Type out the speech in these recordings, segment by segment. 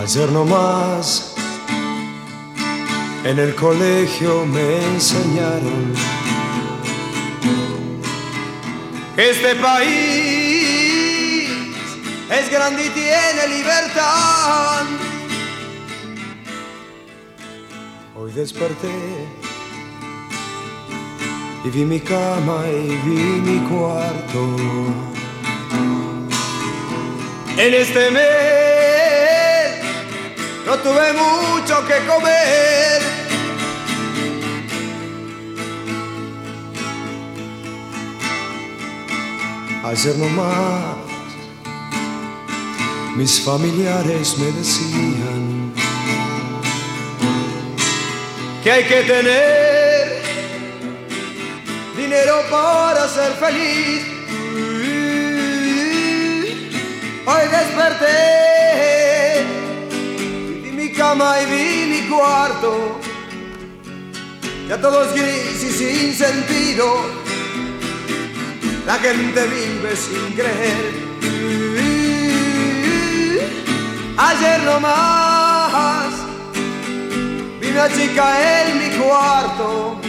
Ayer nomás en el colegio me enseñaron que este país es grande y tiene libertad. Hoy desperté y vi mi cama y vi mi cuarto. En este mes no tuve mucho que comer. Ayer nomás mis familiares me decían que hay que tener dinero para ser feliz. Hoy desperté cama y vi mi cuarto, ya todo es gris y sin sentido. La gente vive sin creer. Ayer nomás vi una chica en mi cuarto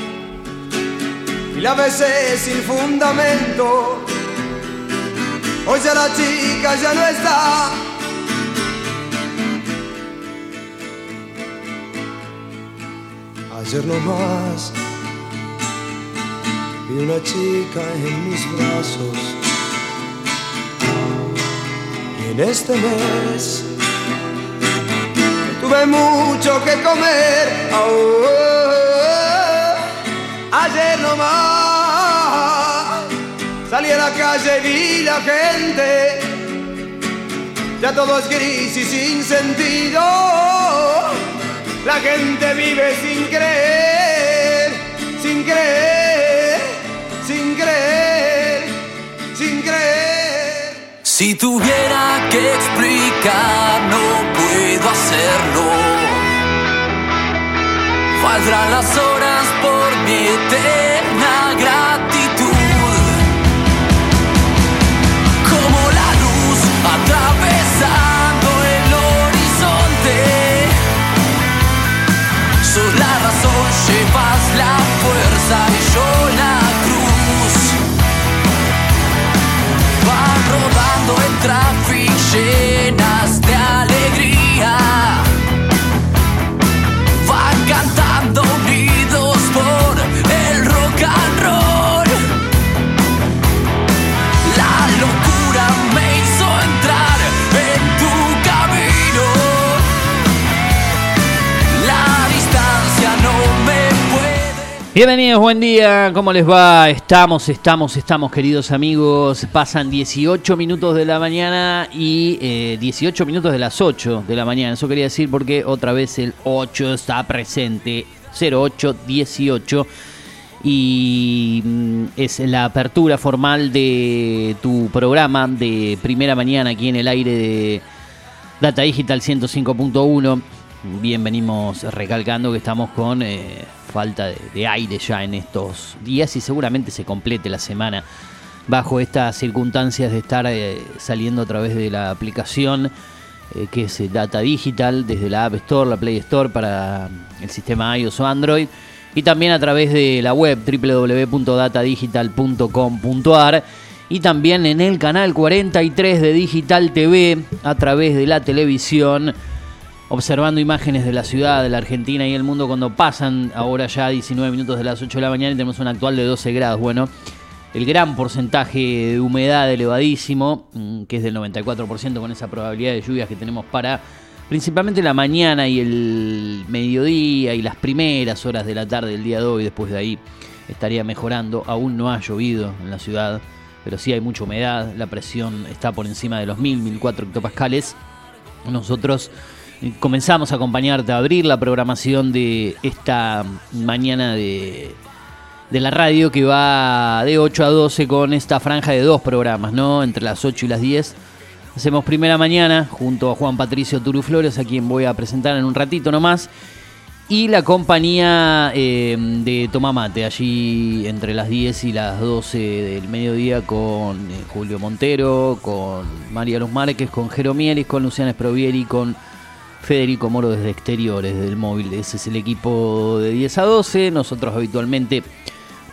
y la besé sin fundamento. Hoy ya la chica ya no está. Ayer nomás vi una chica en mis brazos y en este mes tuve mucho que comer. Oh, ayer nomás salí a la calle y vi la gente. Ya todo es gris y sin sentido. La gente vive sin creer, sin creer, sin creer, sin creer. Si tuviera que explicar, no puedo hacerlo. Faltarán las horas por mi fuerza y Bienvenidos, buen día, ¿cómo les va? Estamos, estamos, estamos, queridos amigos. Pasan 18 minutos de la mañana y eh, 18 minutos de las 8 de la mañana. Eso quería decir porque otra vez el 8 está presente. 0818 y mm, es la apertura formal de tu programa de primera mañana aquí en el aire de Data Digital 105.1. Bien, venimos recalcando que estamos con eh, falta de, aire ya en estos días y seguramente se complete la semana bajo estas circunstancias de estar eh, saliendo a través de la aplicación eh, que es eh, Data Digital desde la App Store, la Play Store para el sistema iOS o Android y también a través de la web www.datadigital.com.ar y también en el canal 43 de Digital TV a través de la televisión observando imágenes de la ciudad, de la Argentina y el mundo cuando pasan ahora ya 19 minutos de las 8 de la mañana y tenemos un actual de 12 grados. Bueno, el gran porcentaje de humedad elevadísimo, mm, que es del 94% con esa probabilidad de lluvias que tenemos para principalmente la mañana y el mediodía y las primeras horas de la tarde del día de hoy, después de ahí estaría mejorando. Aún no ha llovido en la ciudad, pero sí hay mucha humedad, la presión está por encima de los 1000, 1004 hectopascales. Nosotros comenzamos a acompañarte a abrir la programación de esta mañana de, de la radio que va de 8 a 12 con esta franja de dos programas, ¿no? Entre las 8 y las 10. Hacemos primera mañana junto a Juan Patricio Turuflores, a quien voy a presentar en un ratito nomás. Y la compañía eh, de Tomamate, allí entre las 10 y las 12 del mediodía con eh, Julio Montero, con María Luz Márquez, con Jero Mielis, con Luciana Sprovieri, con Federico Moro desde exteriores del móvil. Ese es el equipo de 10 a 12. Nosotros habitualmente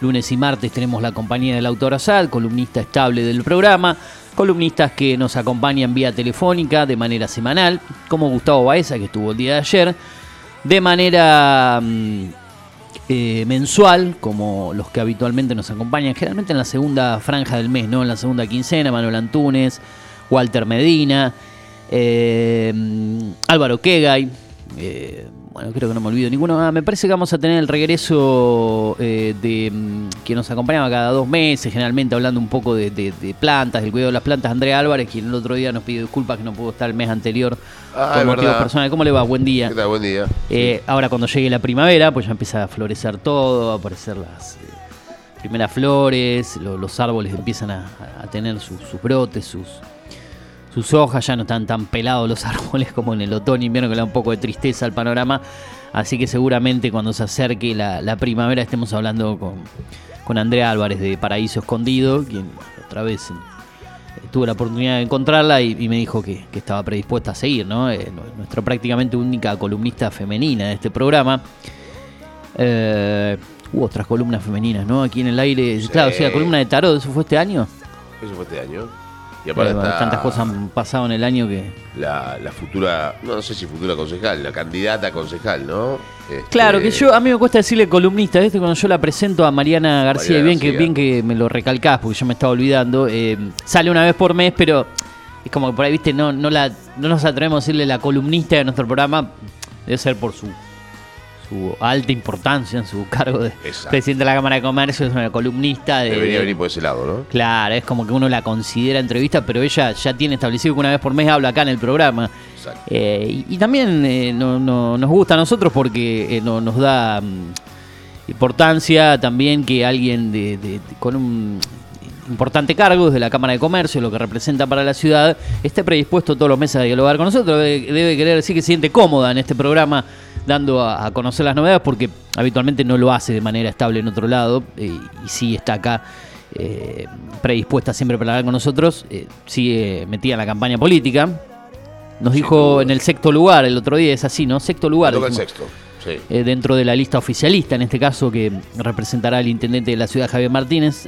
lunes y martes tenemos la compañía del autor Asad, columnista estable del programa. Columnistas que nos acompañan vía telefónica de manera semanal, como Gustavo Baeza, que estuvo el día de ayer, de manera mm, eh, mensual, como los que habitualmente nos acompañan, generalmente en la segunda franja del mes, ¿no? En la segunda quincena, Manuel Antunes, Walter Medina, eh, Álvaro Kegay, eh, bueno, creo que no me olvido ninguno. Ah, me parece que vamos a tener el regreso eh, de mm, que nos acompañaba cada dos meses, generalmente hablando un poco de, de- de plantas, del cuidado de las plantas, Andrea Álvarez, quien el otro día nos pidió disculpas que no pudo estar el mes anterior Ah, por motivos personales. ¿Cómo le va? Buen día. ¿Qué tal? Buen día. Eh, ahora cuando llegue la primavera, pues ya empieza a florecer todo, a aparecer las eh, primeras flores, lo- los árboles empiezan a, a tener sus, sus brotes, sus, sus hojas, ya no están tan pelados los árboles como en el otoño invierno que le da un poco de tristeza al panorama. Así que seguramente cuando se acerque la, la primavera estemos hablando con, con Andrea Álvarez de Paraíso Escondido, quien otra vez eh, tuve la oportunidad de encontrarla y, y me dijo que, que estaba predispuesta a seguir, ¿no? Eh, nu- nuestra prácticamente única columnista femenina de este programa. Eh, hubo otras columnas femeninas, ¿no? Aquí en el aire. Sí. Claro, sí, la columna de tarot, ¿eso fue este año? Eso fue este año. Y aparte está tantas cosas han pasado en el año que. la, la futura, no, no sé si futura concejal, la candidata a concejal, ¿no? Este, Claro, que yo, a mí me cuesta decirle columnista, ¿viste? Cuando yo la presento a Mariana García, y bien que, bien que me lo recalcás, porque yo me estaba olvidando, eh, sale una vez por mes, pero es como que por ahí, ¿viste? No, no, la, no nos atrevemos a decirle la columnista de nuestro programa, debe ser por su, su alta importancia en su cargo de Exacto. presidente de la Cámara de Comercio, es una columnista de... Debería de- venir por ese lado, ¿no? Claro, es como que uno la considera entrevista, pero ella ya tiene establecido que una vez por mes habla acá en el programa. Exacto. Eh, y, y también eh, no- no- nos gusta a nosotros porque eh, no- nos da mm, importancia también que alguien de, de- de- con un importante cargo desde la Cámara de Comercio, lo que representa para la ciudad, esté predispuesto todos los meses a dialogar con nosotros. Debe, debe querer decir que se siente cómoda en este programa dando a, a conocer las novedades porque habitualmente no lo hace de manera estable en otro lado eh, y sí está acá eh, predispuesta siempre para hablar con nosotros, eh, sigue metida en la campaña política. Nos dijo en el sexto lugar el otro día, es así, ¿no? Sexto lugar. Sexto. Sí. eh, dentro de la lista oficialista, en este caso, que representará al intendente de la ciudad, Javier Martínez.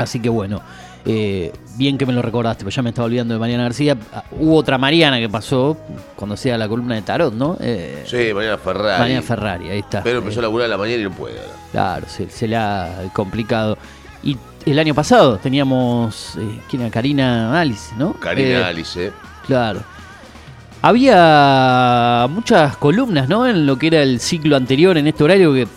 Eh, así que bueno, eh, bien que me lo recordaste, pero ya me estaba olvidando de Mariana García. Ah, Hubo otra Mariana que pasó cuando hacía la columna de Tarot, ¿no? Eh, Sí, Mariana Ferrari. Mariana Ferrari, ahí está. Pero empezó Eh, a laburar a la mañana y no puede ahora. Claro, se, se le ha complicado. Y el año pasado teníamos, eh, ¿quién era? Karina Alice, ¿no? Karina Eh, Alice. Claro. Había muchas columnas, ¿no? En lo que era el ciclo anterior, en este horario, que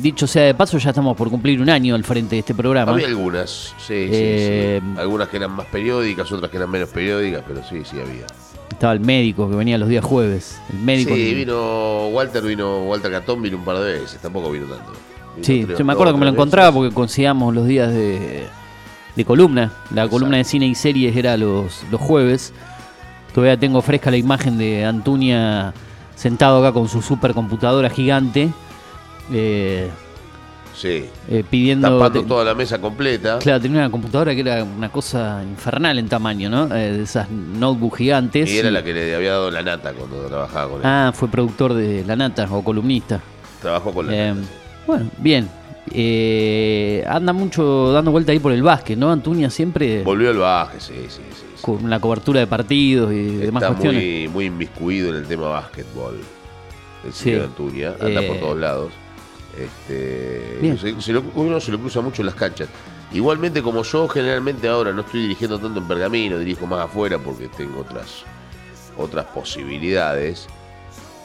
dicho sea de paso, ya estamos por cumplir un año al frente de este programa. Había algunas, sí, sí, Eh, sí. Algunas que eran más periódicas, otras que eran menos periódicas, pero sí, sí había. Estaba el médico que venía los días jueves. El médico. Sí, que- vino Walter, vino Walter Catón, vino un par de veces, tampoco vino tanto. Vino Sí, tres- yo me acuerdo que me lo encontraba veces. porque coincidíamos los días de, de columna. La columna de cine y series era los, los jueves. Todavía tengo fresca la imagen de Antunia sentado acá con su supercomputadora gigante. Eh, Sí, eh, pidiendo. tapando te- toda la mesa completa. Claro, tenía una computadora que era una cosa infernal en tamaño, ¿no? Eh, de esas notebooks gigantes. Y era y- la que le había dado la nata cuando trabajaba con él. Ah, fue productor de La Nata o columnista. Trabajó con la Eh, nata. sí. bueno, bien. Eh, anda mucho dando vuelta ahí por el básquet, ¿no? Antuña siempre Volvió al baje, sí, sí, sí. sí. con la cobertura de partidos y demás Está cuestiones. muy, muy inmiscuido en el tema básquetbol. El Sí. señor Antuña. Anda Eh, por todos lados. Este, Bien. se- se lo- uno se lo cruza mucho en las canchas. Igualmente, como yo generalmente ahora no estoy dirigiendo tanto en pergamino, dirijo más afuera porque tengo otras, otras posibilidades.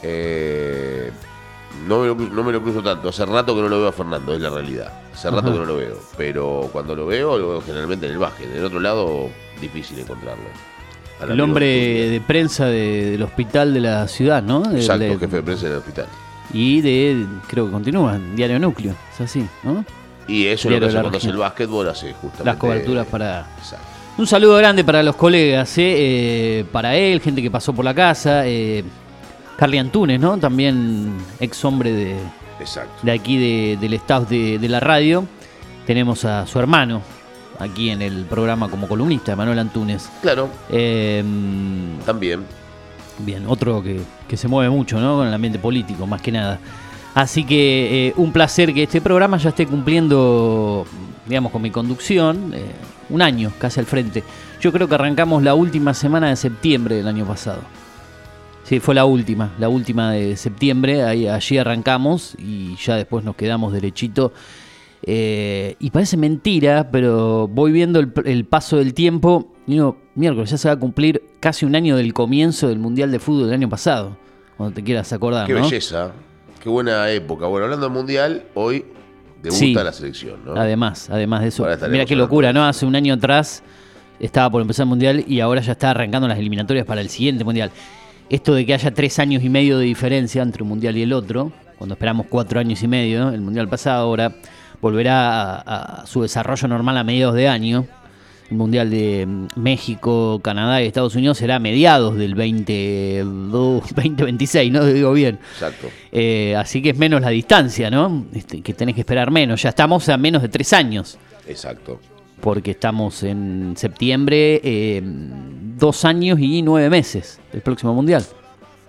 eh, no, me lo, no me lo cruzo tanto. Hace rato que no lo veo a Fernando, es la realidad. Hace rato que no lo veo. Pero cuando lo veo, lo veo generalmente en el básquet. En el otro lado, difícil encontrarlo. El hombre de prensa de- del hospital de la ciudad, ¿no? Del- Exacto, de- jefe de prensa en el hospital. Y de, creo que continúa, Diario Núcleo, es así, ¿no? Y eso es lo que de hace la cuando hace región. el básquetbol, hace justamente. Las coberturas para... Exacto. Un saludo grande para los colegas, ¿eh? Eh, para él, gente que pasó por la casa. Eh, Carly Antunes, ¿no? También ex hombre de, Exacto. de aquí de- del staff de, de la radio. Tenemos a su hermano aquí en el programa como columnista, Manuel Antunes. Claro, Eh, también. Bien, otro que, que se mueve mucho, ¿no? Con el ambiente político, más que nada. Así que eh, un placer que este programa ya esté cumpliendo, digamos, con mi conducción, eh, un año casi al frente. Yo creo que arrancamos la última semana de septiembre del año pasado. Sí, fue la última, la última de septiembre, allí arrancamos y ya después nos quedamos derechito. Eh, y parece mentira, pero voy viendo el, paso del tiempo digo, miércoles, ya se va a cumplir casi un año del comienzo del Mundial de Fútbol del año pasado, cuando te quieras acordar, Qué ¿no? belleza, qué buena época. Bueno, hablando del Mundial, hoy debuta Sí. la selección, ¿no? Además, además de eso. Mira qué locura, ¿no? Hace un año atrás estaba por empezar el Mundial y ahora ya está arrancando las eliminatorias para el siguiente Mundial. Esto de que haya tres años y medio de diferencia entre un Mundial y el otro, cuando esperamos cuatro años y medio, el Mundial pasado ahora volverá a, a su desarrollo normal a mediados de año. El Mundial de mm, México, Canadá y Estados Unidos será a mediados del 20, 2026, ¿no? Digo bien. Exacto. Eh, así que es menos la distancia, ¿no? Este, que tenés que esperar menos. Ya estamos a menos de tres años, Exacto. porque estamos en septiembre, eh, dos años y nueve meses del próximo mundial.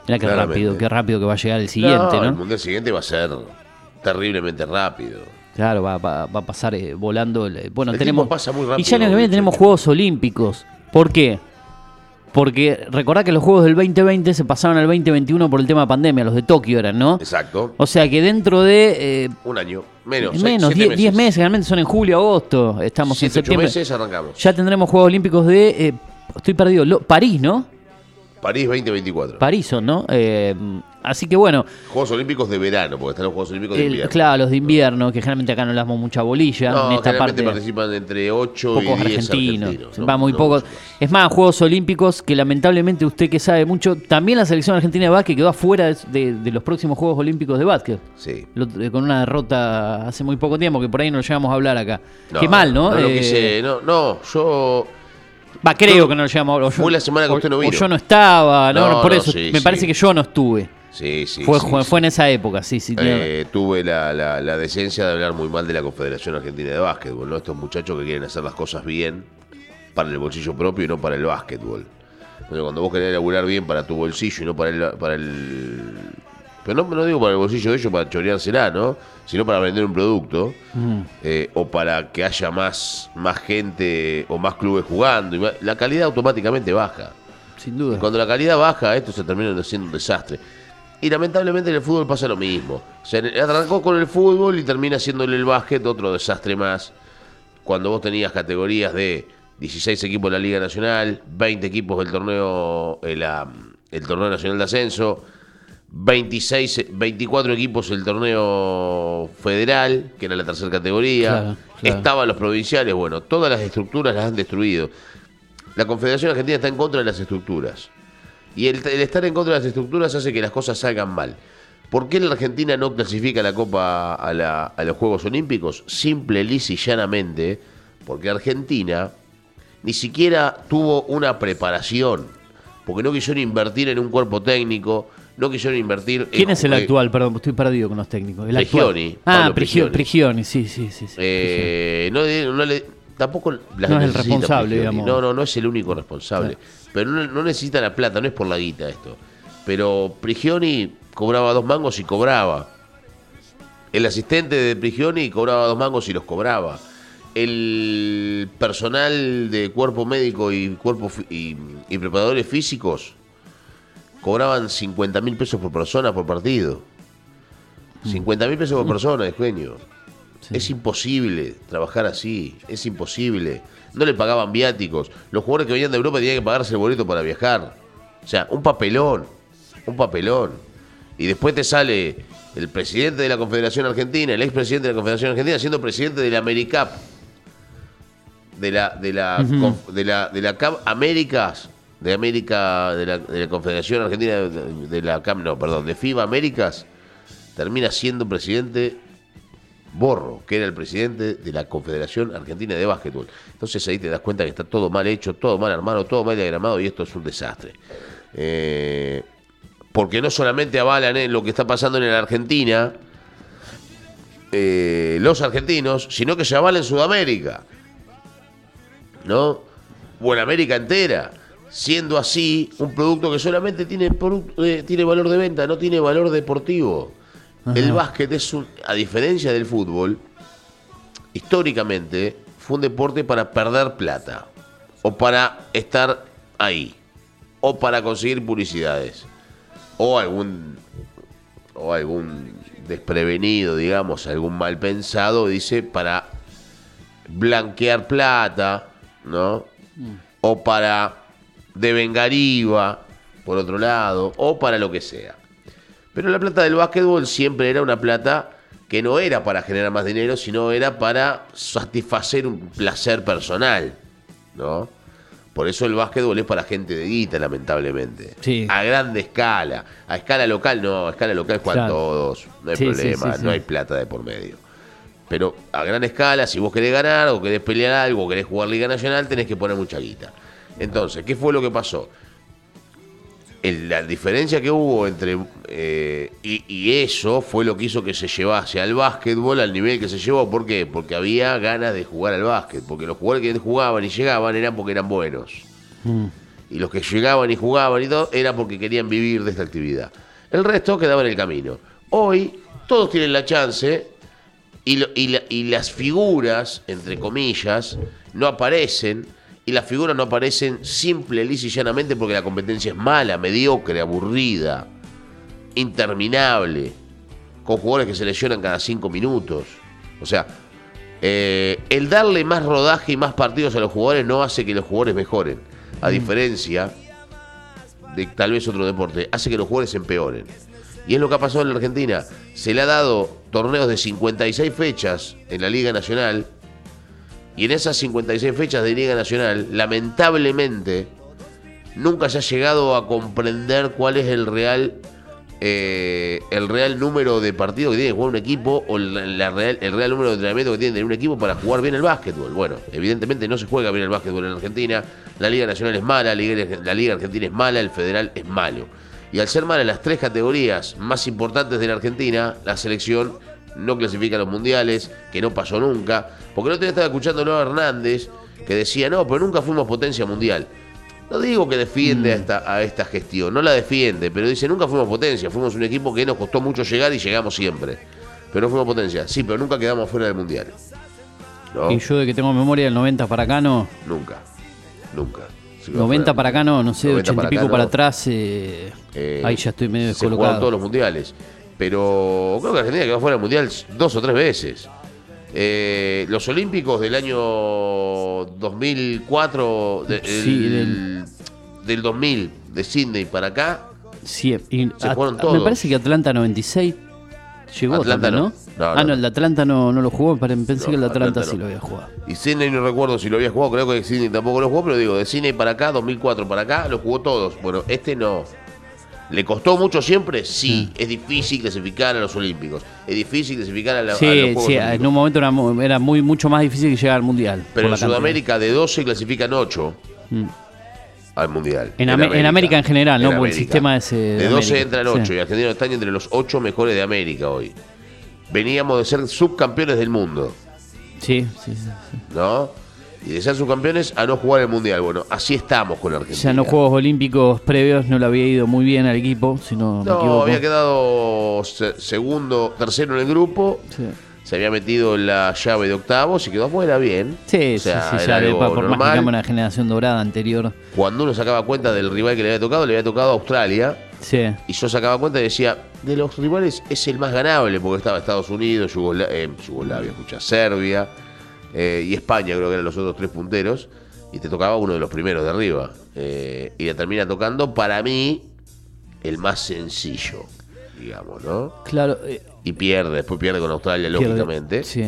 Mira qué Claramente. rápido, qué rápido que va a llegar el siguiente, ¿no? El Mundial siguiente va a ser terriblemente rápido. Claro, va, va- va a pasar eh, volando. el- bueno, El tenemos. tiempo pasa muy y ya el año que viene tenemos Juegos Olímpicos. ¿Por qué? Porque recordá que los Juegos del 2020 se pasaron al 2021 por el tema pandemia, los de Tokio eran, ¿no? Exacto. O sea que dentro de eh, Un año. Menos. menos, siete 10 meses. generalmente son en julio, agosto, estamos en Siete, ocho septiembre. meses arrancamos. Ya tendremos Juegos Olímpicos de, eh, estoy perdido, Lo- París, ¿no? París 2024. París son, ¿no? Eh, así que bueno, Juegos Olímpicos de verano, porque están los Juegos Olímpicos de el- invierno. claro, los de invierno, que generalmente acá no le damos mucha bolilla, No, en esta generalmente parte participan entre 8 y pocos 10 argentinos, argentinos. va muy no pocos. mucho más. Es más, Juegos Olímpicos que lamentablemente usted que sabe mucho, también la selección argentina de básquet quedó afuera de, de- de los próximos Juegos Olímpicos de básquet. Sí. Lo- eh, con una derrota hace muy poco tiempo, que por ahí no lo llegamos a hablar acá. No, Qué mal, ¿no? No, lo Eh, quise- no, no, yo. Va, creo Yo- que no lo llegamos a hablar. o Fue la semana que o- usted no o vino. yo no estaba, ¿no? No, por eso sí, me sí. parece que yo no estuve. Sí, sí. fue, sí, fue, sí. fue en esa época, sí, sí. Eh, tuve la, la- la decencia de hablar muy mal de la Confederación Argentina de Básquetbol, ¿no? Estos muchachos que quieren hacer las cosas bien para el bolsillo propio y no para el básquetbol. Entonces, cuando vos querés laburar bien para tu bolsillo y no para el. Para el pero no, no digo para el bolsillo de ellos para choreársela, ¿no? Sino para vender un producto. Mm. eh, o para que haya más, más gente o más clubes jugando. y más- La calidad automáticamente baja. sin duda. Y cuando la calidad baja, esto se termina siendo un desastre. Y lamentablemente en el fútbol pasa lo mismo. O sea, arrancó con el fútbol y termina haciéndole el básquet otro desastre más. Cuando vos tenías categorías de 16 equipos de la Liga Nacional, 20 equipos del torneo, eh, el torneo nacional de ascenso, 26, 24 equipos del torneo federal, que era la tercera categoría, Claro, claro. estaban los provinciales, bueno, todas las estructuras las han destruido. La Confederación Argentina está en contra de las estructuras. Y el, el estar en contra de las estructuras hace que las cosas salgan mal. ¿Por qué la Argentina no clasifica a la Copa a, la- a los Juegos Olímpicos? Simple, lisa y llanamente, porque Argentina ni siquiera tuvo una preparación. Porque no quisieron invertir en un cuerpo técnico, no quisieron invertir ¿Quién en es el eh, actual? Perdón, estoy perdido con los técnicos. El Prigioni, actual. Ah, Prigioni, Prigioni. Sí, sí, sí. sí, Eh, no, le- no le- tampoco las No es el responsable, digamos. No, no, no es el único responsable. Pero no, no necesita la plata, no es por la guita esto. Pero Prigioni cobraba dos mangos y cobraba. El asistente de Prigioni cobraba dos mangos y los cobraba. El personal de cuerpo médico y cuerpo y, y preparadores físicos cobraban 50 mil pesos por persona por partido. 50 mil pesos por persona, dueño. Sí. Es imposible trabajar así, es imposible. No le pagaban viáticos. Los jugadores que venían de Europa tenían que pagarse el boleto para viajar. O sea, un papelón, un papelón. Y después te sale el presidente de la Confederación Argentina, el expresidente de la Confederación Argentina, siendo presidente de la AmeriCap, de la, de la, de la, de la CAP Américas, de América, de la, de la Confederación Argentina, de, de la CAP, no, perdón, de FIBA Américas, termina siendo presidente Borro, que era el presidente de la Confederación Argentina de Básquetbol. Entonces ahí te das cuenta que está todo mal hecho, todo mal armado, todo mal diagramado y esto es un desastre. Eh, porque no solamente avalan eh, lo que está pasando en la Argentina, eh, los argentinos, sino que se avala en Sudamérica. ¿No? O en América entera. siendo así un producto que solamente tiene, eh, tiene valor de venta, no tiene valor deportivo. El básquet es un, a diferencia del fútbol, históricamente fue un deporte para perder plata o para estar ahí o para conseguir publicidades o algún o algún desprevenido, digamos, algún mal pensado dice para blanquear plata, ¿no? O para devengar IVA, por otro lado, o para lo que sea. Pero la plata del básquetbol siempre era una plata que no era para generar más dinero, sino era para satisfacer un placer personal, ¿no? Por eso el básquetbol es para gente de guita, lamentablemente. Sí. A grande escala. A escala local, no. A escala local juegan Claro. todos. No hay Sí, problema. sí. No hay plata de por medio. Pero a gran escala, si vos querés ganar o querés pelear algo, o querés jugar Liga Nacional, tenés que poner mucha guita. Entonces, ¿qué fue lo que pasó? El- la diferencia que hubo entre... eh, y, y eso fue lo que hizo que se llevase al básquetbol al nivel que se llevó. ¿Por qué? Porque había ganas de jugar al básquet. Porque los jugadores que jugaban y llegaban eran porque eran buenos. Y los que llegaban y jugaban y todo era porque querían vivir de esta actividad. El resto quedaba en el camino. Hoy todos tienen la chance y, lo- y la- y las figuras, entre comillas, no aparecen. Y las figuras no aparecen simple, lisa y llanamente porque la competencia es mala, mediocre, aburrida, interminable, con jugadores que se lesionan cada cinco minutos. O sea, eh, el darle más rodaje y más partidos a los jugadores no hace que los jugadores mejoren. A diferencia de tal vez otro deporte, hace que los jugadores empeoren. Y es lo que ha pasado en la Argentina. Se le ha dado torneos de 56 fechas en la Liga Nacional. Y en esas 56 fechas de Liga Nacional, lamentablemente, nunca se ha llegado a comprender cuál es el real eh, el real número de partidos que tiene que jugar un equipo o la, real, el real número de entrenamientos que tiene un equipo para jugar bien el básquetbol. Bueno, evidentemente no se juega bien el básquetbol en Argentina, la Liga Nacional es mala, la Liga, la Liga Argentina es mala, el Federal es malo. Y al ser mala en las tres categorías más importantes de la Argentina, la selección no clasifica a los mundiales, que no pasó nunca. Porque el otro día estaba escuchando a Hernández que decía, no, pero nunca fuimos potencia mundial. No digo que defiende a, esta, a esta gestión, no la defiende, pero dice, nunca fuimos potencia, fuimos un equipo que nos costó mucho llegar y llegamos siempre. Pero no fuimos potencia, sí, pero nunca quedamos fuera del mundial. ¿No? Y yo de que tengo memoria del 90 para acá no. Nunca, nunca. Si va 90 fuera- para acá no, no sé, 90 80 y pico acá para no. atrás. eh, Eh, ahí ya estoy medio Se descolocado. todos los mundiales. Pero creo que Argentina quedó fuera del mundial dos o tres veces. Eh, los Olímpicos del año 2004, de- Sí, el- del 2000, de Sydney para acá, Sí, y Se fueron Me todos. parece que Atlanta 96 llegó Atlanta también, no. ¿no? No, ah, no. el de Atlanta no, no lo jugó, pensé que el de Atlanta, Atlanta sí lo había jugado. Y Sydney no recuerdo si lo había jugado, creo que Sydney tampoco lo jugó, pero digo, de Sydney para acá, 2004 para acá, lo jugó todos. Bueno, este no. ¿Le costó mucho siempre? Sí. Es difícil clasificar a los Olímpicos. Es difícil clasificar a, la- a los Sí, Juegos sí, Olímpicos. en un momento era, mu- era muy mucho más difícil que llegar al Mundial. Pero en cantidad. Sudamérica de 12 clasifican 8 Mm. al Mundial. En Amé- en América en general, ¿no? Por el sistema ese de De 12 América, entran 8 sí. y Argentina está entre los 8 mejores de América hoy. Veníamos de ser subcampeones del mundo, Sí, sí, sí, sí. ¿no? Y de ser subcampeones a no jugar el Mundial. Bueno, así estamos con Argentina. Ya en los Juegos Olímpicos previos no le había ido muy bien al equipo, si no, me No, equivoco. había quedado se- segundo, tercero en el grupo. Sí. Se había metido la llave de octavos y quedó afuera bien. Sí, O sea, sí, sí, ya de- por más que normal. una generación dorada anterior. Cuando uno sacaba cuenta del rival que le había tocado, le había tocado a Australia. Sí. Y yo sacaba cuenta y decía, de los rivales es el más ganable, porque estaba Estados Unidos, Yugosla- eh, Yugoslavia, escucha, Serbia eh, y España, creo que eran los otros tres punteros, y te tocaba uno de los primeros de arriba. Eh, y le termina tocando, para mí, el más sencillo, digamos, ¿no? Claro. eh, Y pierde, después pierde con Australia, pierde- lógicamente, Sí.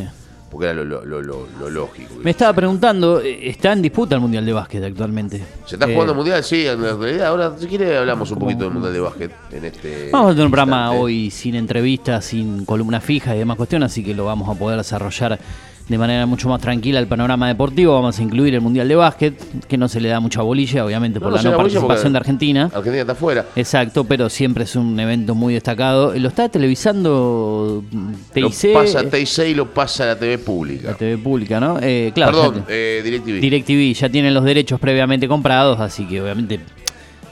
porque era lo, lo- lo- lo- lógico. Me estaba preguntando, eh, está en disputa el Mundial de Básquet actualmente. ¿Se está jugando el Mundial? Sí, en realidad. Ahora, si quiere, hablamos un poquito del Mundial de Básquet en este. Vamos a tener un programa hoy sin entrevistas, sin columna fija y demás cuestiones, así que lo vamos a poder desarrollar de manera mucho más tranquila el panorama deportivo. Vamos a incluir el Mundial de Básquet, que no se le da mucha bolilla, obviamente, por No, la no participación de Argentina. Argentina está afuera. Exacto, pero siempre es un evento muy destacado. Lo está televisando Lo TIC, pasa TIC y lo pasa la TV pública. la TV pública, ¿no? Eh, claro, Perdón, eh, DirecTV. DirecTV ya tienen los derechos previamente comprados, así que obviamente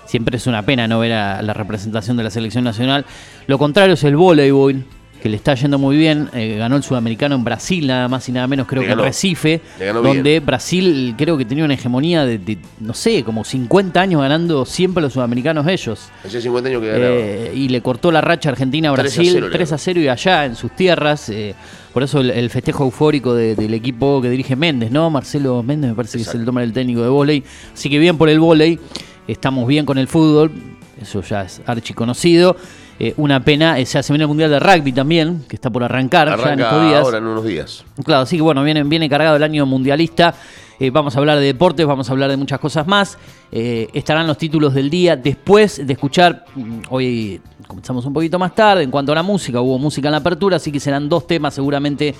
siempre es una pena no ver a la representación de la selección nacional. Lo contrario es el voleibol, que le está yendo muy bien. Eh, ganó el sudamericano en Brasil, nada más y nada menos, creo Le que en ganó. Recife, Le ganó donde bien. Brasil creo que tenía una hegemonía de, de, no sé, como 50 años ganando siempre los sudamericanos ellos. Hace 50 años que. Eh, y le cortó la racha Argentina a 3 a Brasil 0 le 3 a ganó. 0 y allá en sus tierras. eh, por eso el, el festejo eufórico de- del equipo que dirige Méndez, ¿no? Marcelo Méndez me parece que es el nombre del técnico de vóley. Así que bien por el vóley, estamos bien con el fútbol, eso ya es archiconocido. Eh, una pena, eh, se hace viene el Mundial de Rugby también, que está por arrancar ya en estos días. ahora en unos días. Claro, así que bueno, viene, viene cargado el año mundialista. Eh, vamos a hablar de deportes, vamos a hablar de muchas cosas más. Eh, estarán los títulos del día después de escuchar. mm, Hoy comenzamos un poquito más tarde. En cuanto a la música, hubo música en la apertura, así que serán dos temas seguramente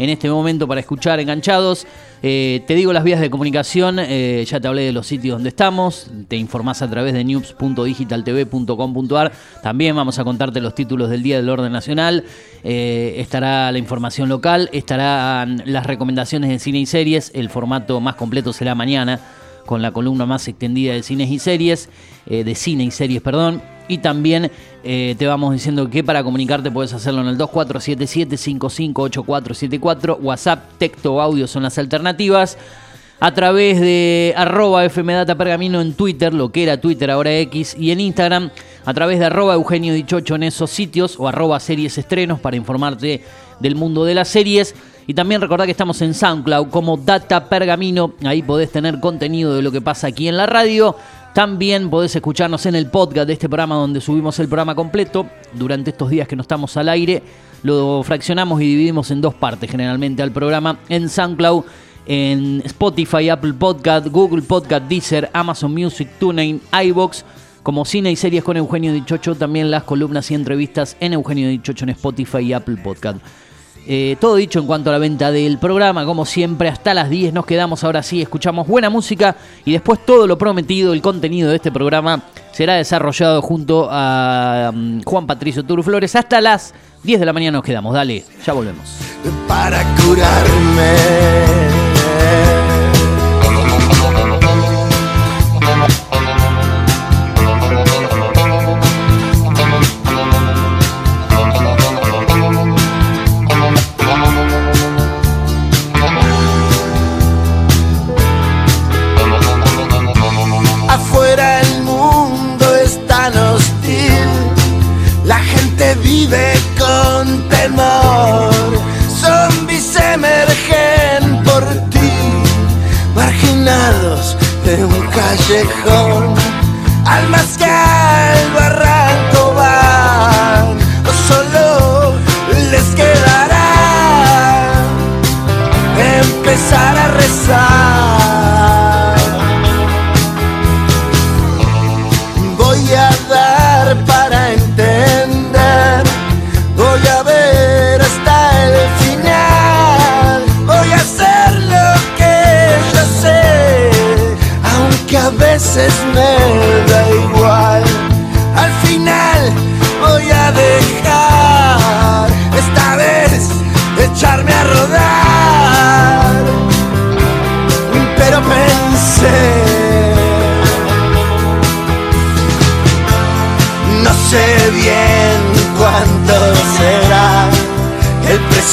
en este momento para escuchar enganchados. Eh, te digo las vías de comunicación, eh, ya te hablé de los sitios donde estamos, te informás a través de news.digitaltv.com.ar. También vamos a contarte los títulos del Día del Orden Nacional, eh, estará la información local, estarán las recomendaciones de cine y series, el formato más completo será mañana con la columna más extendida de cines y series, de cine y series, perdón. Y también eh, te vamos diciendo que para comunicarte puedes hacerlo en el 2477-558474, WhatsApp, texto o audio son las alternativas. A través de arroba FMData Pergamino en Twitter, lo que era Twitter ahora X, y en Instagram, a través de arroba Eugenio Dichocho en esos sitios, o arroba series estrenos para informarte del mundo de las series. Y también recordá que estamos en SoundCloud como Data Pergamino. Ahí podés tener contenido de lo que pasa aquí en la radio. También podés escucharnos en el podcast de este programa donde subimos el programa completo. Durante estos días que no estamos al aire, lo fraccionamos y dividimos en dos partes generalmente al programa. En SoundCloud, en Spotify, Apple Podcast, Google Podcast, Deezer, Amazon Music, TuneIn, iBox. Como cine y series con Eugenio Dichocho, también las columnas y entrevistas en Eugenio Dichocho en Spotify y Apple Podcast. Eh, todo dicho en cuanto a la venta del programa, como siempre, hasta las 10 nos quedamos ahora sí, escuchamos buena música y después todo lo prometido, el contenido de este programa será desarrollado junto a mm, Juan Patricio Turflores. Hasta las 10 de la mañana nos quedamos, dale, ya volvemos. para curarme.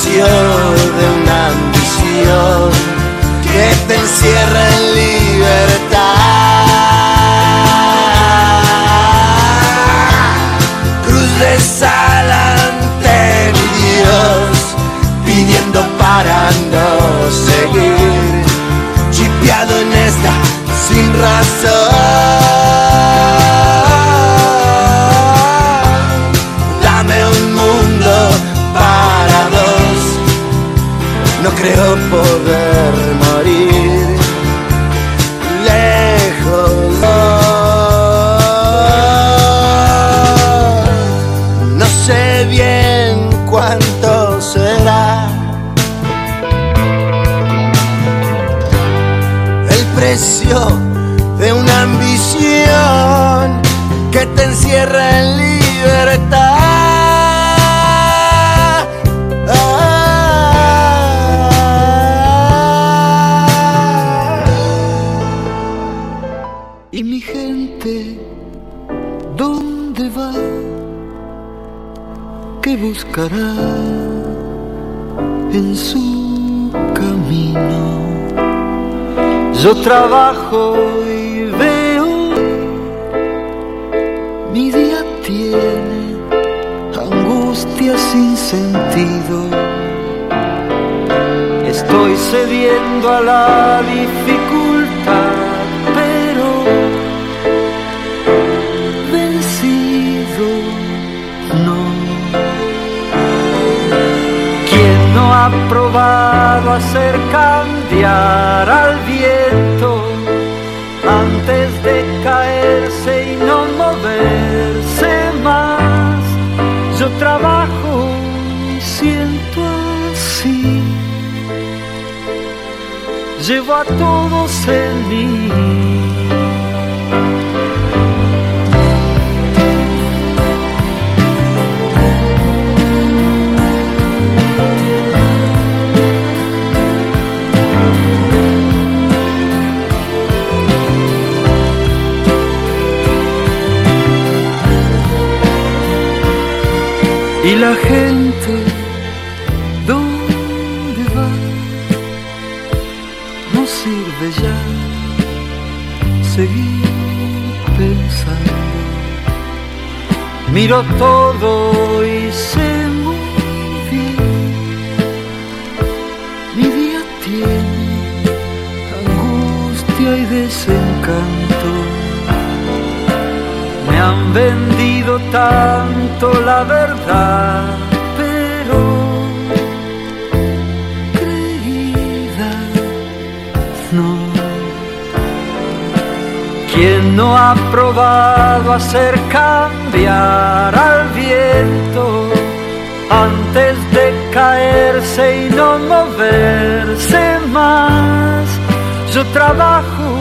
De una ambición que te encierra en libertad. Cruz de sal ante mi Dios, pidiendo para no seguir chipeado en esta sin razón. creo poder morir lejos. No, sé bien cuánto será el precio de una ambición que te encierra en en su camino? Yo trabajo y veo, mi día tiene angustia sin sentido. Estoy cediendo a la dificultad, hacer cambiar al viento antes de caerse y no moverse más? Yo trabajo y siento así. Llevo a todos en mí. La gente, ¿dónde va? No sirve ya seguir pensando. Miro todo y sé muy. Mi día tiene angustia y desencanto. Me han vendido tanto la verdad, pero creída no. ¿Quién no ha probado hacer cambiar al viento antes de caerse y no moverse más? Yo trabajo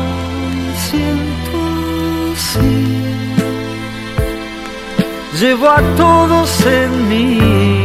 llevo a todos en mí.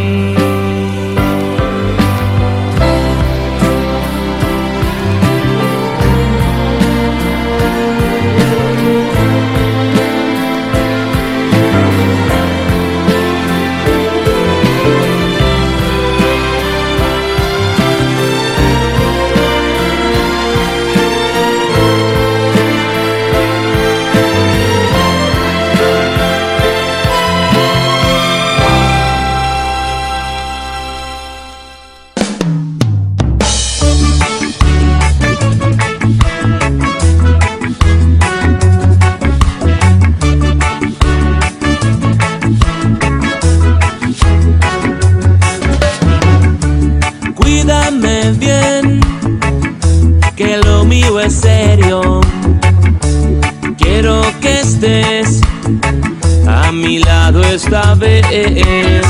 A mi lado esta vez.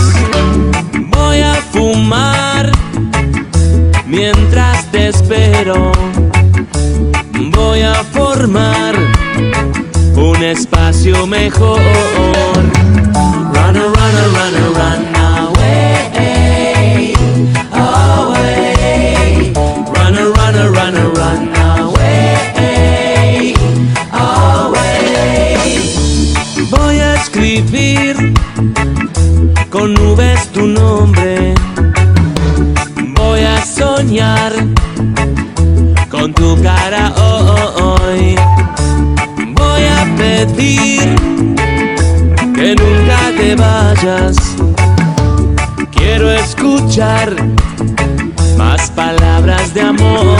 Voy a fumar mientras te espero. Voy a formar un espacio mejor. Tu nombre. Voy a soñar con tu cara hoy. Voy a pedir que nunca te vayas. Quiero escuchar más palabras de amor.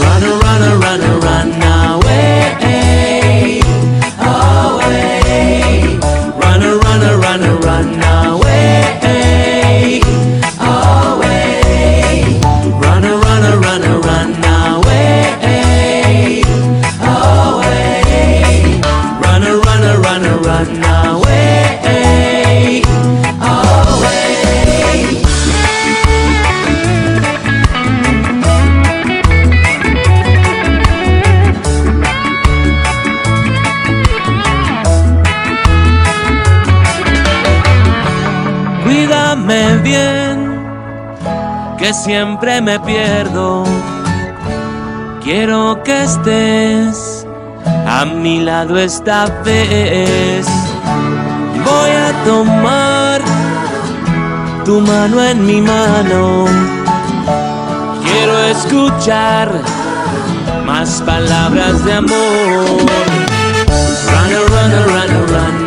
Run, run, run, bien, que siempre me pierdo. Quiero que estés a mi lado esta vez. Voy a tomar tu mano en mi mano. Quiero escuchar más palabras de amor. Run, run, run, run.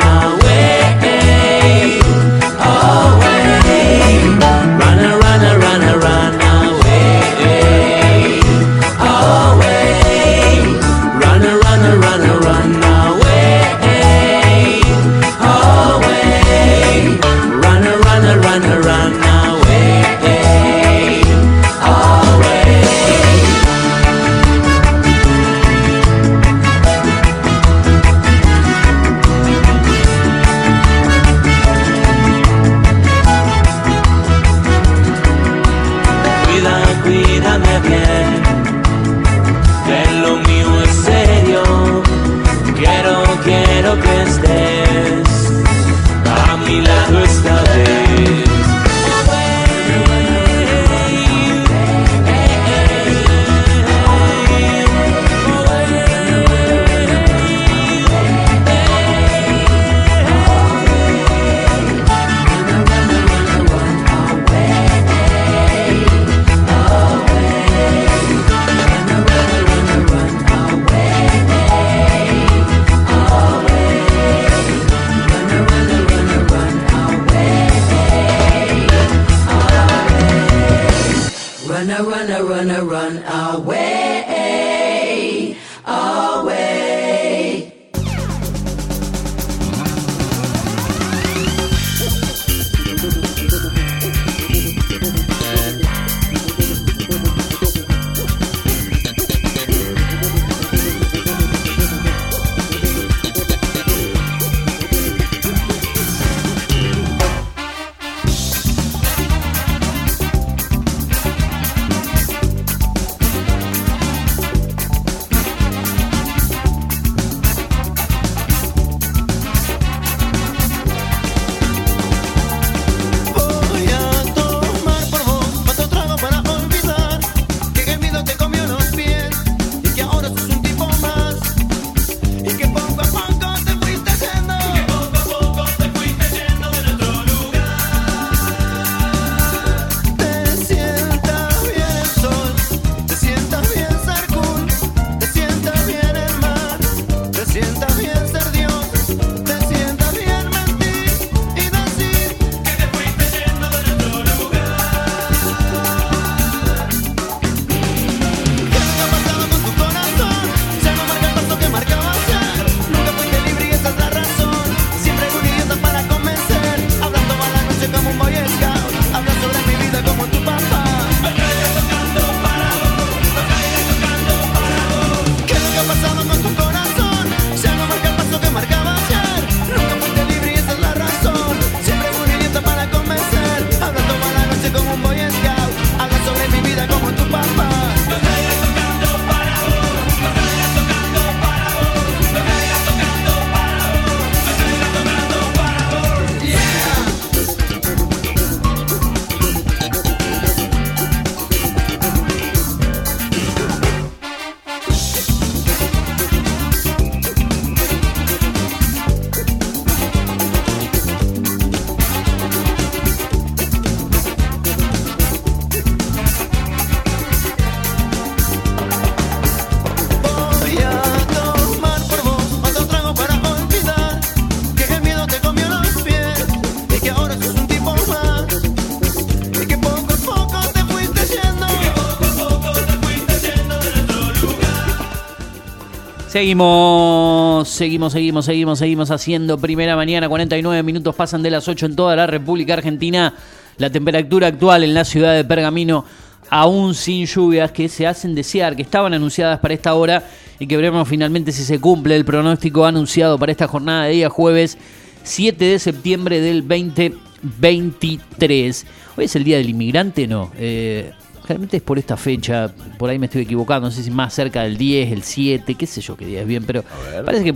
Seguimos, seguimos, seguimos, seguimos, seguimos haciendo primera mañana. 49 minutos pasan de las 8 en toda la República Argentina. La temperatura actual en la ciudad de Pergamino, aún sin lluvias que se hacen desear, que estaban anunciadas para esta hora y que veremos finalmente si se cumple el pronóstico anunciado para esta jornada de día jueves 7 de septiembre del 2023. Hoy es el día del inmigrante, ¿no? Eh, Generalmente es por esta fecha, por ahí me estoy equivocando, no sé si más cerca del 10, el 7, qué sé yo qué día es bien, pero parece que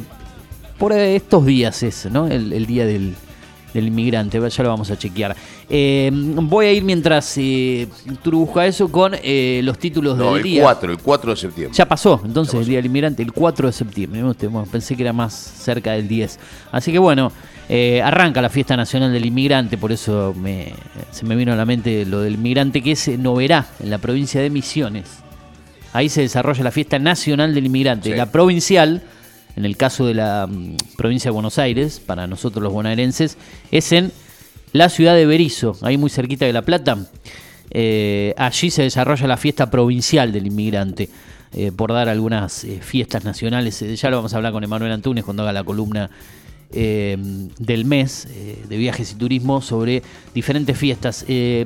por estos días es, ¿no? El, día del, del, inmigrante, ya lo vamos a chequear. Eh, voy a ir mientras eh, eso con eh, los títulos no, del el día. 4, el 4 de septiembre. Ya pasó, entonces el día del inmigrante, el 4 de septiembre. Pensé que era más cerca del 10. Así que bueno eh, arranca la Fiesta Nacional del Inmigrante, por eso me- se me vino a la mente lo del inmigrante que se no verá en la provincia de Misiones. Ahí se desarrolla la Fiesta Nacional del Inmigrante. Sí. La provincial, en el caso de la mm, provincia de Buenos Aires, para nosotros los bonaerenses, es en la ciudad de Berizo, ahí muy cerquita de La Plata. Eh, allí se desarrolla la fiesta provincial del inmigrante, eh, por dar algunas eh, fiestas nacionales. Ya lo vamos a hablar con Emanuel Antunes cuando haga la columna eh, del mes eh, de viajes y turismo sobre diferentes fiestas. Eh,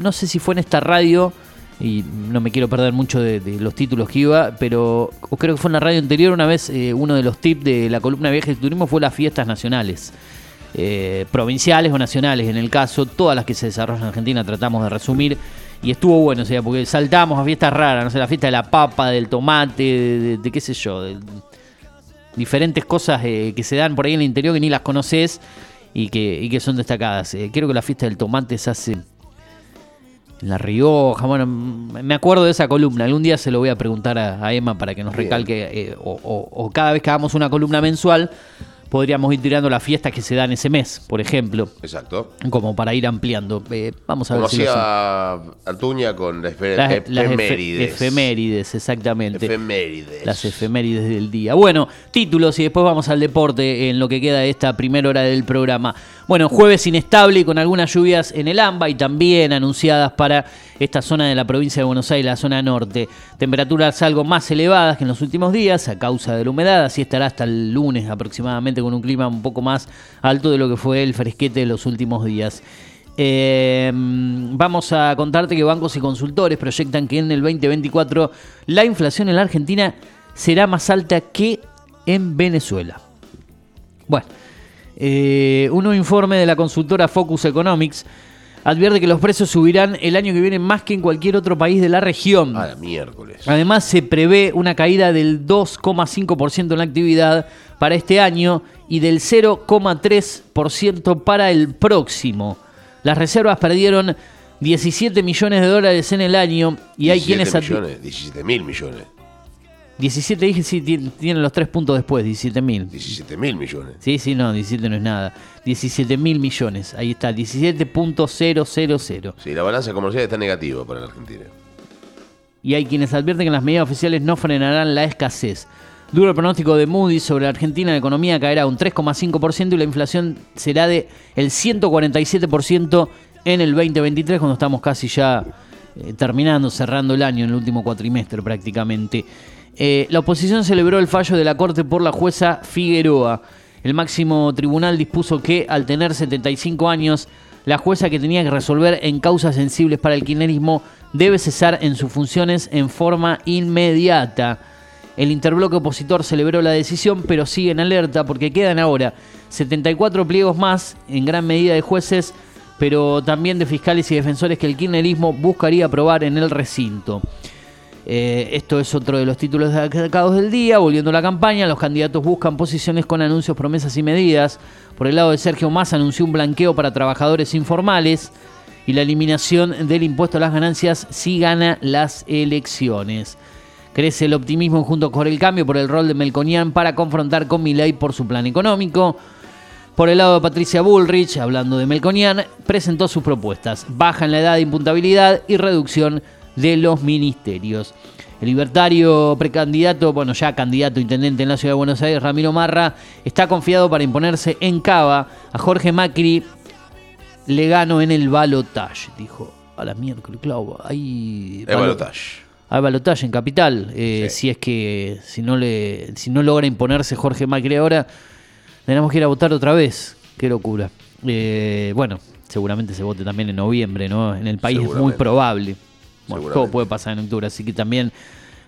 no sé si fue en esta radio, y no me quiero perder mucho de, los títulos que iba, pero creo que fue en la radio anterior una vez eh, uno de los tips de la columna de viajes y turismo fue las fiestas nacionales. Eh, provinciales o nacionales, en el caso, todas las que se desarrollan en Argentina tratamos de resumir y estuvo bueno, o sea, porque saltamos a fiestas raras, no sé, la fiesta de la papa, del tomate, de, de- qué sé yo, diferentes cosas eh, que se dan por ahí en el interior que ni las conoces y que, y que son destacadas. Eh, creo que la fiesta del tomate se hace en La Rioja, bueno, me acuerdo de esa columna. Algún día se lo voy a preguntar a, a Emma para que nos recalque, eh, o, o- o cada vez que hagamos una columna mensual, podríamos ir tirando las fiestas que se dan ese mes, por ejemplo, Exacto. como para ir ampliando. Eh, vamos a ver Como si hacía Artuña con las Las, las efe- efemérides. efemérides, exactamente. Efemérides. Las efemérides del día. Bueno, títulos y después vamos al deporte en lo que queda de esta primera hora del programa. Bueno, jueves inestable y con algunas lluvias en el AMBA y también anunciadas para esta zona de la provincia de Buenos Aires, la zona norte. Temperaturas algo más elevadas que en los últimos días a causa de la humedad. Así estará hasta el lunes aproximadamente con un clima un poco más alto de lo que fue el fresquete de los últimos días. Eh, vamos a contarte que bancos y consultores proyectan que en el 2024 la inflación en la Argentina será más alta que en Venezuela. Bueno, eh, un informe de la consultora Focus Economics advierte que los precios subirán el año que viene más que en cualquier otro país de la región. Ah, la miércoles. Además, se prevé una caída del 2,5% en la actividad para este año y del 0,3% para el próximo. Las reservas perdieron 17 millones de dólares en el año y hay 17 quienes... millones, 17 mil millones. 17 dije, sí, ti- tienen los tres puntos después, 17 mil. 17 mil millones. Sí, sí, no, 17 no es nada. 17 mil millones, ahí está, 17.000. Sí, la balanza comercial está negativa para la Argentina. y hay quienes advierten que las medidas oficiales no frenarán la escasez. Duro el pronóstico de Moody's sobre la Argentina, la economía caerá un 3,5% y la inflación será de el 147% en el 2023, cuando estamos casi ya eh, terminando, cerrando el año, en el último cuatrimestre prácticamente. Eh, la oposición celebró el fallo de la Corte por la jueza Figueroa. El máximo tribunal dispuso que, al tener 75 años, la jueza que tenía que resolver en causas sensibles para el kirchnerismo debe cesar en sus funciones en forma inmediata. El interbloque opositor celebró la decisión, pero sigue en alerta porque quedan ahora 74 pliegos más, en gran medida de jueces, pero también de fiscales y defensores que el kirchnerismo buscaría aprobar en el recinto. Eh, esto es otro de los títulos destacados del día. Volviendo a la campaña, los candidatos buscan posiciones con anuncios, promesas y medidas. Por el lado de Sergio Massa anunció un blanqueo para trabajadores informales y la eliminación del impuesto a las ganancias si gana las elecciones. Crece el optimismo junto con el cambio por el rol de Melconian para confrontar con Milei por su plan económico. Por el lado de Patricia Bullrich, hablando de Melconian, presentó sus propuestas. Baja en la edad de imputabilidad y reducción de los ministerios. El libertario precandidato, bueno, ya candidato intendente en la ciudad de Buenos Aires, Ramiro Marra, está confiado para imponerse en Cava a Jorge Macri. Le gano en el balotage, dijo. A la miércoles, claro, hay Es balotage. hay balotaje en capital. eh, Sí. Si es que si no le si no logra imponerse Jorge Macri ahora, tenemos que ir a votar otra vez. Qué locura. Eh, bueno, seguramente se vote también en noviembre, ¿no? En el país es muy probable. Bueno, todo puede pasar en octubre, así que también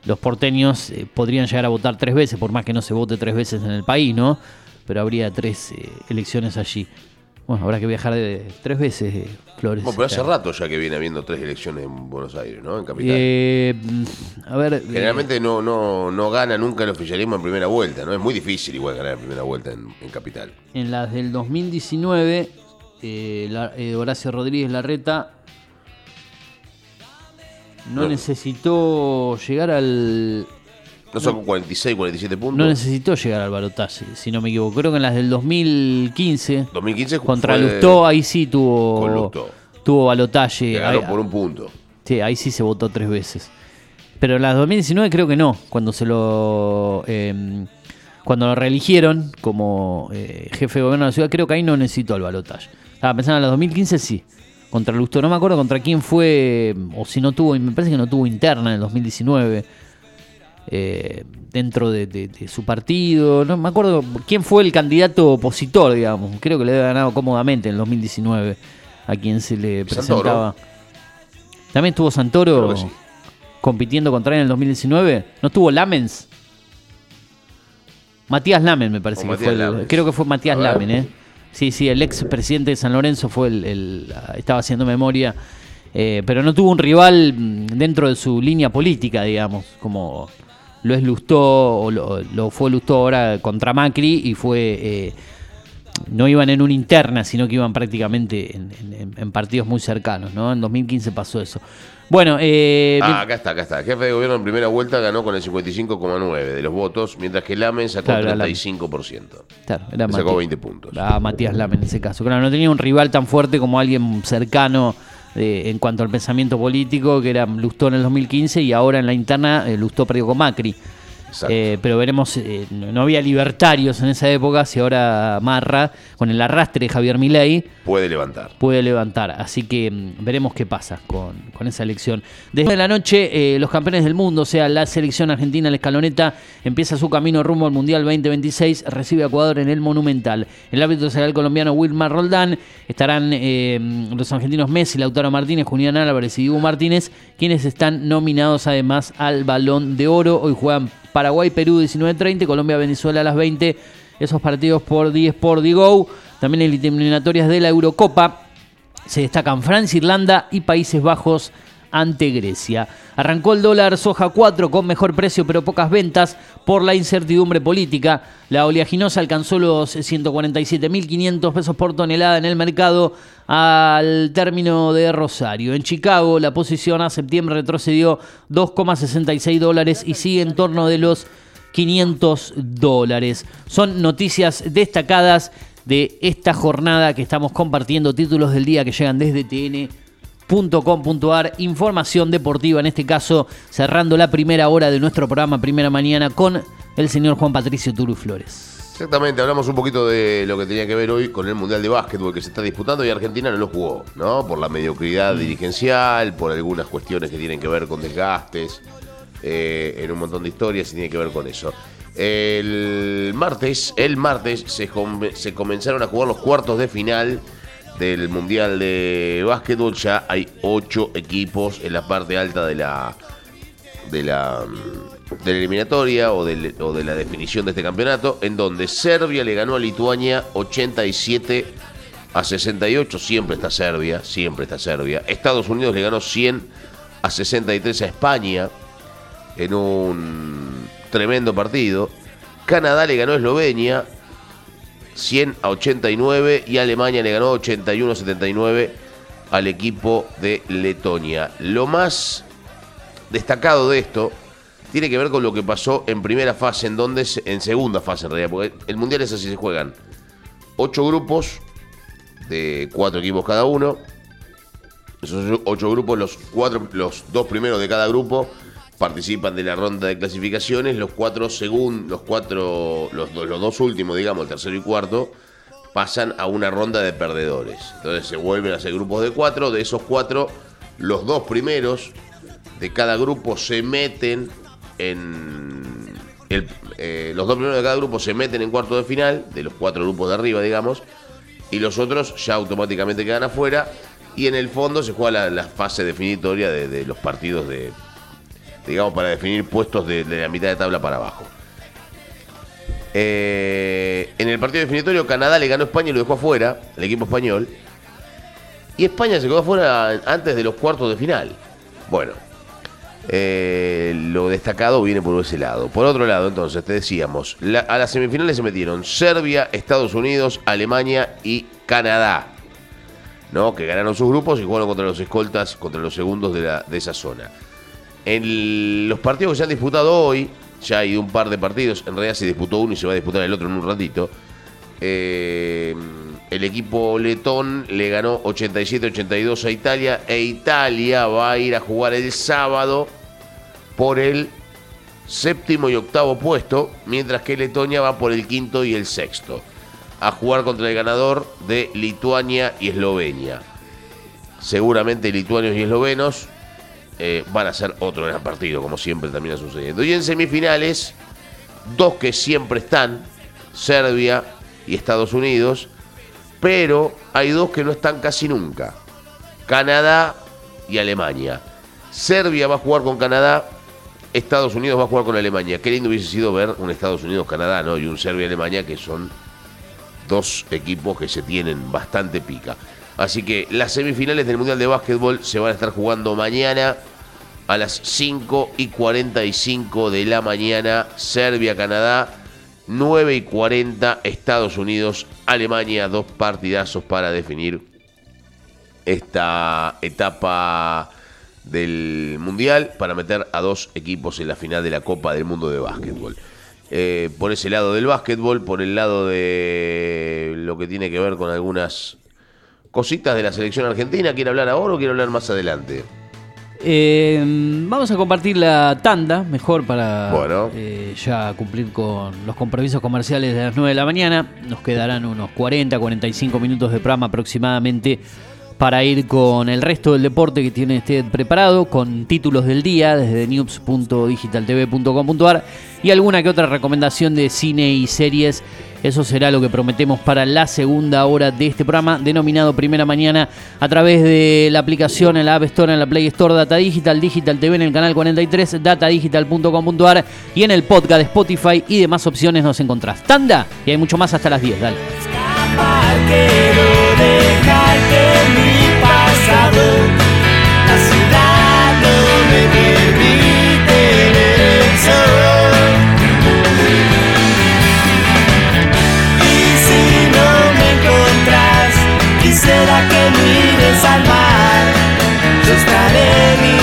los porteños eh, podrían llegar a votar tres veces, por más que no se vote tres veces en el país, ¿no? Pero habría tres eh, elecciones allí. Bueno, habrá que viajar de, tres veces, eh, Flores. Bueno, pero hace rato ya que viene habiendo tres elecciones en Buenos Aires, ¿no? En Capital. Eh, a ver. eh, Generalmente no, no, no gana nunca el oficialismo en primera vuelta, ¿no? Es muy difícil igual ganar en primera vuelta en, en Capital. En las del 2019 eh, la- Horacio Rodríguez Larreta no, No. necesitó llegar al. ¿No son 46, 47 puntos? No necesitó llegar al balotaje, si no me equivoco. Creo que en las del 2015 2015 contra Lustó, ahí sí tuvo. Con Lustó. Tuvo balotaje. ganó Ahí- por un punto. Sí, ahí sí se votó tres veces. Pero en las 2019 creo que no, cuando se lo eh, cuando lo reeligieron como eh, jefe de gobierno de la ciudad, creo que ahí no necesitó el balotaje. Estaba pensando en las 2015 sí, contra Lustó, no me acuerdo contra quién fue, o si no tuvo, me parece que no tuvo interna en el 2019, eh, dentro de, de- de su partido, no me acuerdo quién fue el candidato opositor, digamos, creo que le había ganado cómodamente en el 2019 a quien se le Santoro. presentaba. También estuvo Santoro sí. compitiendo contra él en el 2019. ¿No estuvo Lamens? Matías Lamen, me parece O que Matías fue. Lamens. creo que fue Matías. Lamen, ¿eh? Sí, sí, el ex presidente de San Lorenzo fue el. el- estaba haciendo memoria. eh, pero no tuvo un rival mm, dentro de su línea política, digamos, como lo es Lustó, o lo, fue Lustó ahora contra Macri, y fue. eh, no iban en una interna, sino que iban prácticamente en, en- en partidos muy cercanos, ¿no? En 2015 pasó eso. Bueno, eh, Ah, acá está, acá está. Jefe de gobierno en primera vuelta ganó con el 55,9 de los votos, mientras que Lamen sacó Claro, era Lamen. 35%. Claro, era Le sacó Matías. 20 puntos. A Matías Lame en ese caso. Claro, no tenía un rival tan fuerte como alguien cercano eh, en cuanto al pensamiento político, que era Lustó en el 2015 y ahora en la interna eh, Lustó perdió con Macri. Eh, pero veremos, eh, no había libertarios en esa época, si ahora Marra, con el arrastre de Javier Milei, Puede levantar. puede levantar. Así que mm, veremos qué pasa con, con esa elección. Desde la noche, eh, los campeones del mundo, o sea, la selección argentina, la escaloneta, empieza su camino rumbo al Mundial 2026, recibe a Ecuador en el Monumental. El árbitro será el colombiano Wilmar Roldán, estarán eh, los argentinos Messi, Lautaro Martínez, Julián Álvarez y Diego Martínez, quienes están nominados además al Balón de Oro. Hoy juegan Paraguay, Perú 19.30, Colombia, Venezuela a las 20. Esos partidos por 10 por Digo. También en eliminatorias de la Eurocopa. Se destacan Francia, Irlanda y Países Bajos ante Grecia. Arrancó el dólar soja 4 con mejor precio pero pocas ventas por la incertidumbre política. La oleaginosa alcanzó los 147.500 pesos por tonelada en el mercado al término de Rosario. En Chicago la posición a septiembre retrocedió 2,66 dólares y sigue en torno de los 500 dólares. Son noticias destacadas de esta jornada que estamos compartiendo, títulos del día que llegan desde tn.com.ar, información deportiva, en este caso cerrando la primera hora de nuestro programa Primera Mañana con el señor Juan Patricio Turu Flores. Exactamente, hablamos un poquito de lo que tenía que ver hoy con el Mundial de Básquetbol que se está disputando y Argentina no lo jugó, ¿no? Por la mediocridad dirigencial, por algunas cuestiones que tienen que ver con desgastes, eh, en un montón de historias y tiene que ver con eso. El martes, el martes se, com- se comenzaron a jugar los cuartos de final del Mundial de Básquetbol. Ya hay ocho equipos en la parte alta de la, de la, mm, de la eliminatoria o, o de la definición de este campeonato, en donde Serbia le ganó a Lituania 87 a 68, siempre está Serbia, siempre está Serbia. Estados Unidos le ganó 100 a 63 a España en un tremendo partido. Canadá le ganó a Eslovenia 100 a 89 y Alemania le ganó 81 a 79 al equipo de Letonia. Lo más destacado de esto tiene que ver con lo que pasó en primera fase, en donde en segunda fase en realidad, porque el mundial es así, se juegan ocho grupos de cuatro equipos cada uno. Esos ocho grupos, los cuatro, los dos primeros de cada grupo participan de la ronda de clasificaciones, los cuatro segun- los cuatro, los, do- los dos últimos, digamos, el tercero y cuarto, pasan a una ronda de perdedores. Entonces se vuelven a hacer grupos de cuatro, de esos cuatro, los dos primeros de cada grupo se meten en eh, los dos primeros de cada grupo se meten en cuarto de final, de los cuatro grupos de arriba, digamos, y los otros ya automáticamente quedan afuera. Y en el fondo se juega la, fase definitoria de, de los partidos de, digamos, para definir puestos de, la mitad de tabla para abajo. Eh, en el partido definitorio, Canadá le ganó a España y lo dejó afuera, el equipo español. Y España se quedó afuera antes de los cuartos de final. Bueno, eh, lo destacado viene por ese lado. Por otro lado, entonces, te decíamos, a las semifinales se metieron Serbia, Estados Unidos, Alemania y Canadá. ¿no? que ganaron sus grupos y jugaron contra los escoltas, contra los segundos de esa zona. En los partidos que se han disputado hoy, ya hay un par de partidos, en realidad se disputó uno y se va a disputar el otro en un ratito. eh, el equipo letón le ganó 87-82 a Italia e Italia va a ir a jugar el sábado por el séptimo y octavo puesto, mientras que Letonia va por el quinto y el sexto, a jugar contra el ganador de Lituania y Eslovenia. Seguramente lituanios y eslovenos eh, van a ser otro gran partido, como siempre termina sucediendo. Y en semifinales, dos que siempre están, Serbia y Estados Unidos, pero hay dos que no están casi nunca, Canadá y Alemania. Serbia va a jugar con Canadá, Estados Unidos va a jugar con Alemania. Qué lindo hubiese sido ver un Estados Unidos-Canadá, ¿no? Y un Serbia-Alemania que son dos equipos que se tienen bastante pica. Así que las semifinales del Mundial de Básquetbol se van a estar jugando mañana a las 5 y 45 de la mañana. Serbia-Canadá, 9 y 40 Estados Unidos-Alemania. Dos partidazos para definir esta etapa del Mundial para meter a dos equipos en la final de la Copa del Mundo de Básquetbol. Eh, por ese lado del básquetbol, por el lado de lo que tiene que ver con algunas cositas de la selección argentina, ¿quiere hablar ahora o quiere hablar más adelante? Eh, vamos a compartir la tanda, mejor para Bueno. eh, ya cumplir con los compromisos comerciales de las 9 de la mañana. Nos quedarán unos 40, 45 minutos de programa aproximadamente para ir con el resto del deporte que tiene usted preparado, con títulos del día desde news.digitaltv.com.ar y alguna que otra recomendación de cine y series. Eso será lo que prometemos para la segunda hora de este programa, denominado Primera Mañana, a través de la aplicación en la App Store, en la Play Store, Data Digital, Digital TV en el canal 43, datadigital.com.ar y en el podcast Spotify y demás opciones nos encontrás. Tanda y hay mucho más hasta las 10, dale. escapar, quiero dejarte mi pasado. Quisiera que mires al mar. Yo estaré.